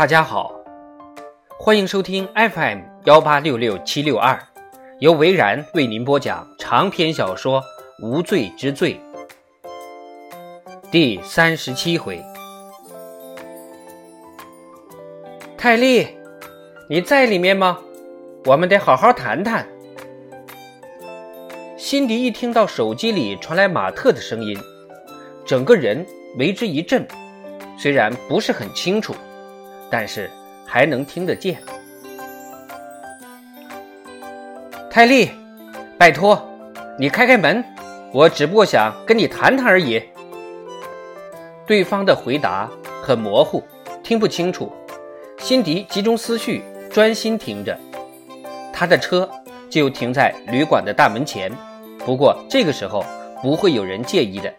大家好，欢迎收听 FM 幺八六六七六二，由维然为您播讲长篇小说《无罪之罪》第三十七回。泰利，你在里面吗？我们得好好谈谈。辛迪一听到手机里传来马特的声音，整个人为之一震，虽然不是很清楚。但是还能听得见。泰利，拜托，你开开门，我只不过想跟你谈谈而已。对方的回答很模糊，听不清楚。辛迪集中思绪，专心听着。他的车就停在旅馆的大门前，不过这个时候不会有人介意的。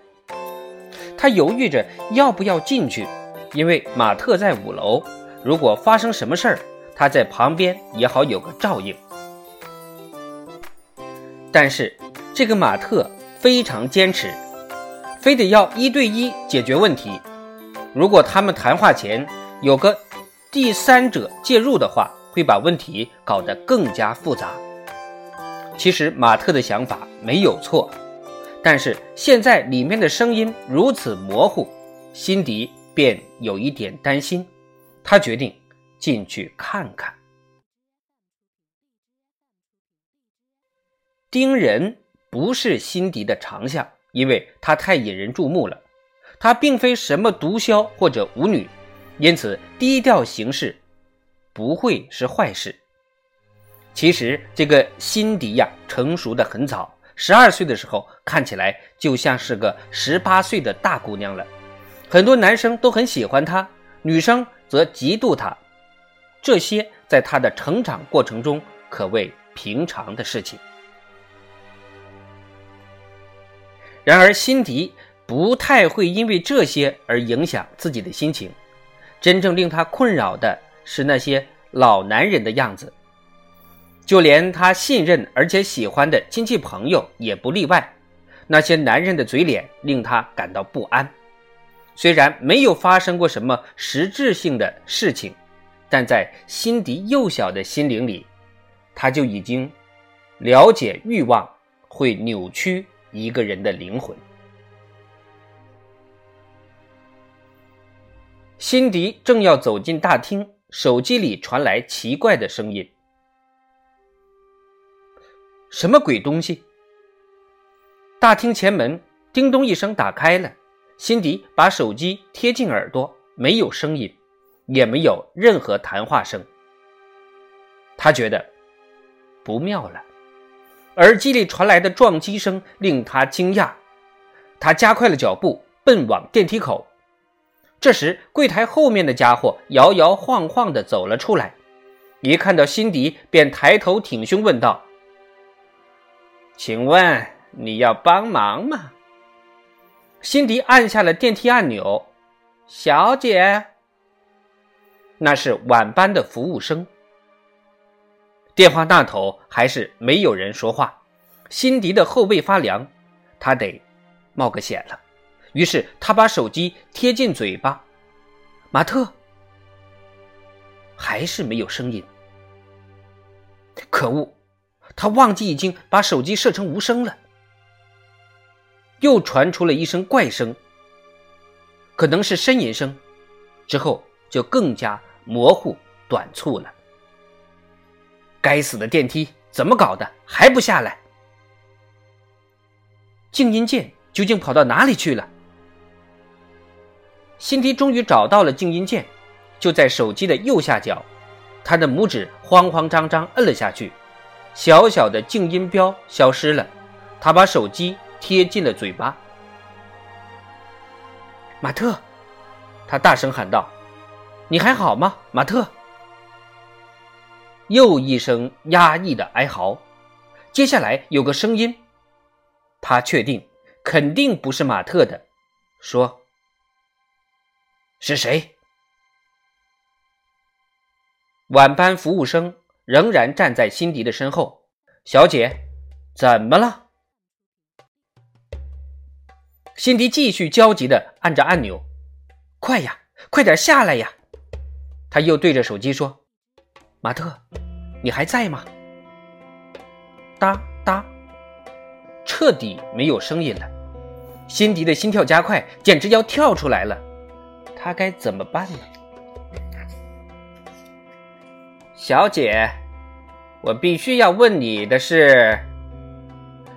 他犹豫着要不要进去，因为马特在五楼。如果发生什么事儿，他在旁边也好有个照应。但是这个马特非常坚持，非得要一对一解决问题。如果他们谈话前有个第三者介入的话，会把问题搞得更加复杂。其实马特的想法没有错，但是现在里面的声音如此模糊，辛迪便有一点担心。他决定进去看看。盯人不是辛迪的长项，因为他太引人注目了。他并非什么毒枭或者舞女，因此低调行事不会是坏事。其实这个辛迪呀，成熟的很早，十二岁的时候看起来就像是个十八岁的大姑娘了。很多男生都很喜欢她，女生。则嫉妒他，这些在他的成长过程中可谓平常的事情。然而，辛迪不太会因为这些而影响自己的心情。真正令他困扰的是那些老男人的样子，就连他信任而且喜欢的亲戚朋友也不例外。那些男人的嘴脸令他感到不安。虽然没有发生过什么实质性的事情，但在辛迪幼小的心灵里，他就已经了解欲望会扭曲一个人的灵魂。辛迪正要走进大厅，手机里传来奇怪的声音：“什么鬼东西？”大厅前门叮咚一声打开了。辛迪把手机贴近耳朵，没有声音，也没有任何谈话声。他觉得不妙了，耳机里传来的撞击声令他惊讶。他加快了脚步，奔往电梯口。这时，柜台后面的家伙摇摇晃晃地走了出来，一看到辛迪，便抬头挺胸问道：“请问你要帮忙吗？”辛迪按下了电梯按钮，小姐，那是晚班的服务生。电话那头还是没有人说话，辛迪的后背发凉，他得冒个险了。于是他把手机贴近嘴巴，马特，还是没有声音。可恶，他忘记已经把手机设成无声了。又传出了一声怪声，可能是呻吟声，之后就更加模糊短促了。该死的电梯怎么搞的，还不下来？静音键究竟跑到哪里去了？辛迪终于找到了静音键，就在手机的右下角，他的拇指慌慌张张摁了下去，小小的静音标消失了，他把手机。贴近了嘴巴，马特，他大声喊道：“你还好吗，马特？”又一声压抑的哀嚎，接下来有个声音，他确定肯定不是马特的，说：“是谁？”晚班服务生仍然站在辛迪的身后，小姐，怎么了？辛迪继续焦急地按着按钮，“快呀，快点下来呀！”他又对着手机说：“马特，你还在吗？”哒哒，彻底没有声音了。辛迪的心跳加快，简直要跳出来了。他该怎么办呢？小姐，我必须要问你的是：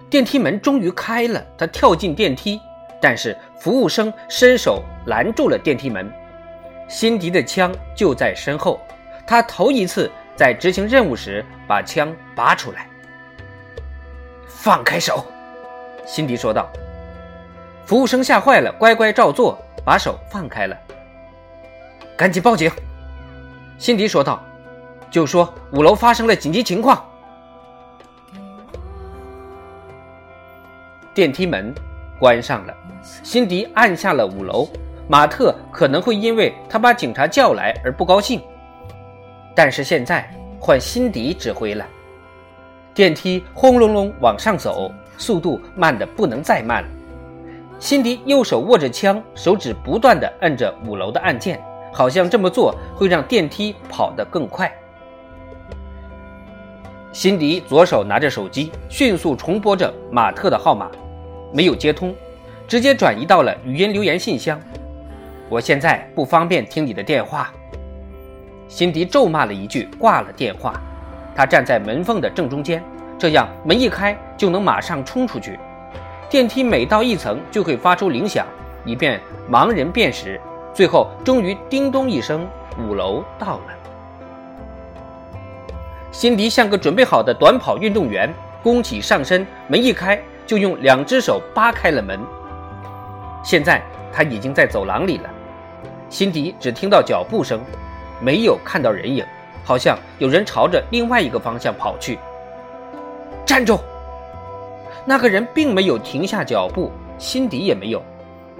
电梯门终于开了，他跳进电梯，但是服务生伸手拦住了电梯门。辛迪的枪就在身后，他头一次在执行任务时把枪拔出来。放开手，辛迪说道。服务生吓坏了，乖乖照做，把手放开了。赶紧报警，辛迪说道。就说五楼发生了紧急情况。电梯门关上了，辛迪按下了五楼。马特可能会因为他把警察叫来而不高兴，但是现在换辛迪指挥了。电梯轰隆隆往上走，速度慢的不能再慢。辛迪右手握着枪，手指不断的摁着五楼的按键，好像这么做会让电梯跑得更快。辛迪左手拿着手机，迅速重拨着马特的号码，没有接通，直接转移到了语音留言信箱。我现在不方便听你的电话。辛迪咒骂了一句，挂了电话。他站在门缝的正中间，这样门一开就能马上冲出去。电梯每到一层就会发出铃响，以便盲人辨识。最后，终于叮咚一声，五楼到了。辛迪像个准备好的短跑运动员，弓起上身，门一开就用两只手扒开了门。现在他已经在走廊里了。辛迪只听到脚步声，没有看到人影，好像有人朝着另外一个方向跑去。站住！那个人并没有停下脚步，辛迪也没有。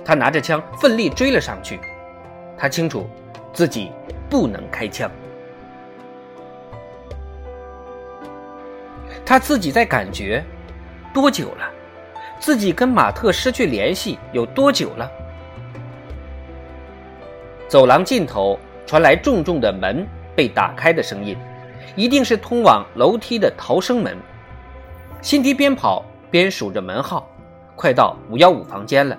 他拿着枪奋力追了上去。他清楚自己不能开枪。他自己在感觉多久了？自己跟马特失去联系有多久了？走廊尽头传来重重的门被打开的声音，一定是通往楼梯的逃生门。辛迪边跑。边数着门号，快到五幺五房间了。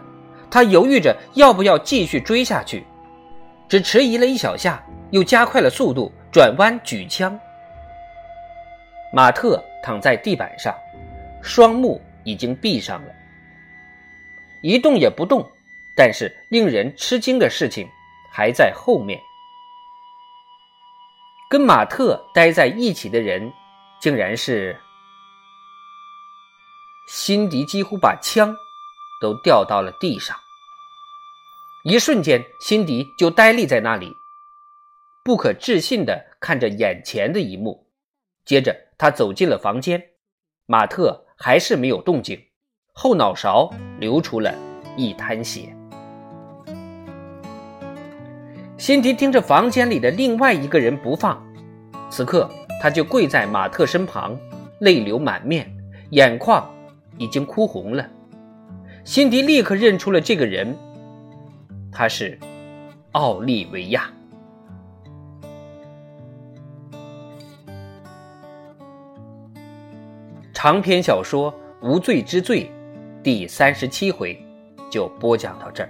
他犹豫着要不要继续追下去，只迟疑了一小下，又加快了速度，转弯举枪。马特躺在地板上，双目已经闭上了，一动也不动。但是令人吃惊的事情还在后面。跟马特待在一起的人，竟然是……辛迪几乎把枪都掉到了地上。一瞬间，辛迪就呆立在那里，不可置信地看着眼前的一幕。接着，他走进了房间，马特还是没有动静，后脑勺流出了一滩血。辛迪盯着房间里的另外一个人不放，此刻他就跪在马特身旁，泪流满面，眼眶。已经哭红了，辛迪立刻认出了这个人，他是奥利维亚。长篇小说《无罪之罪》第三十七回就播讲到这儿。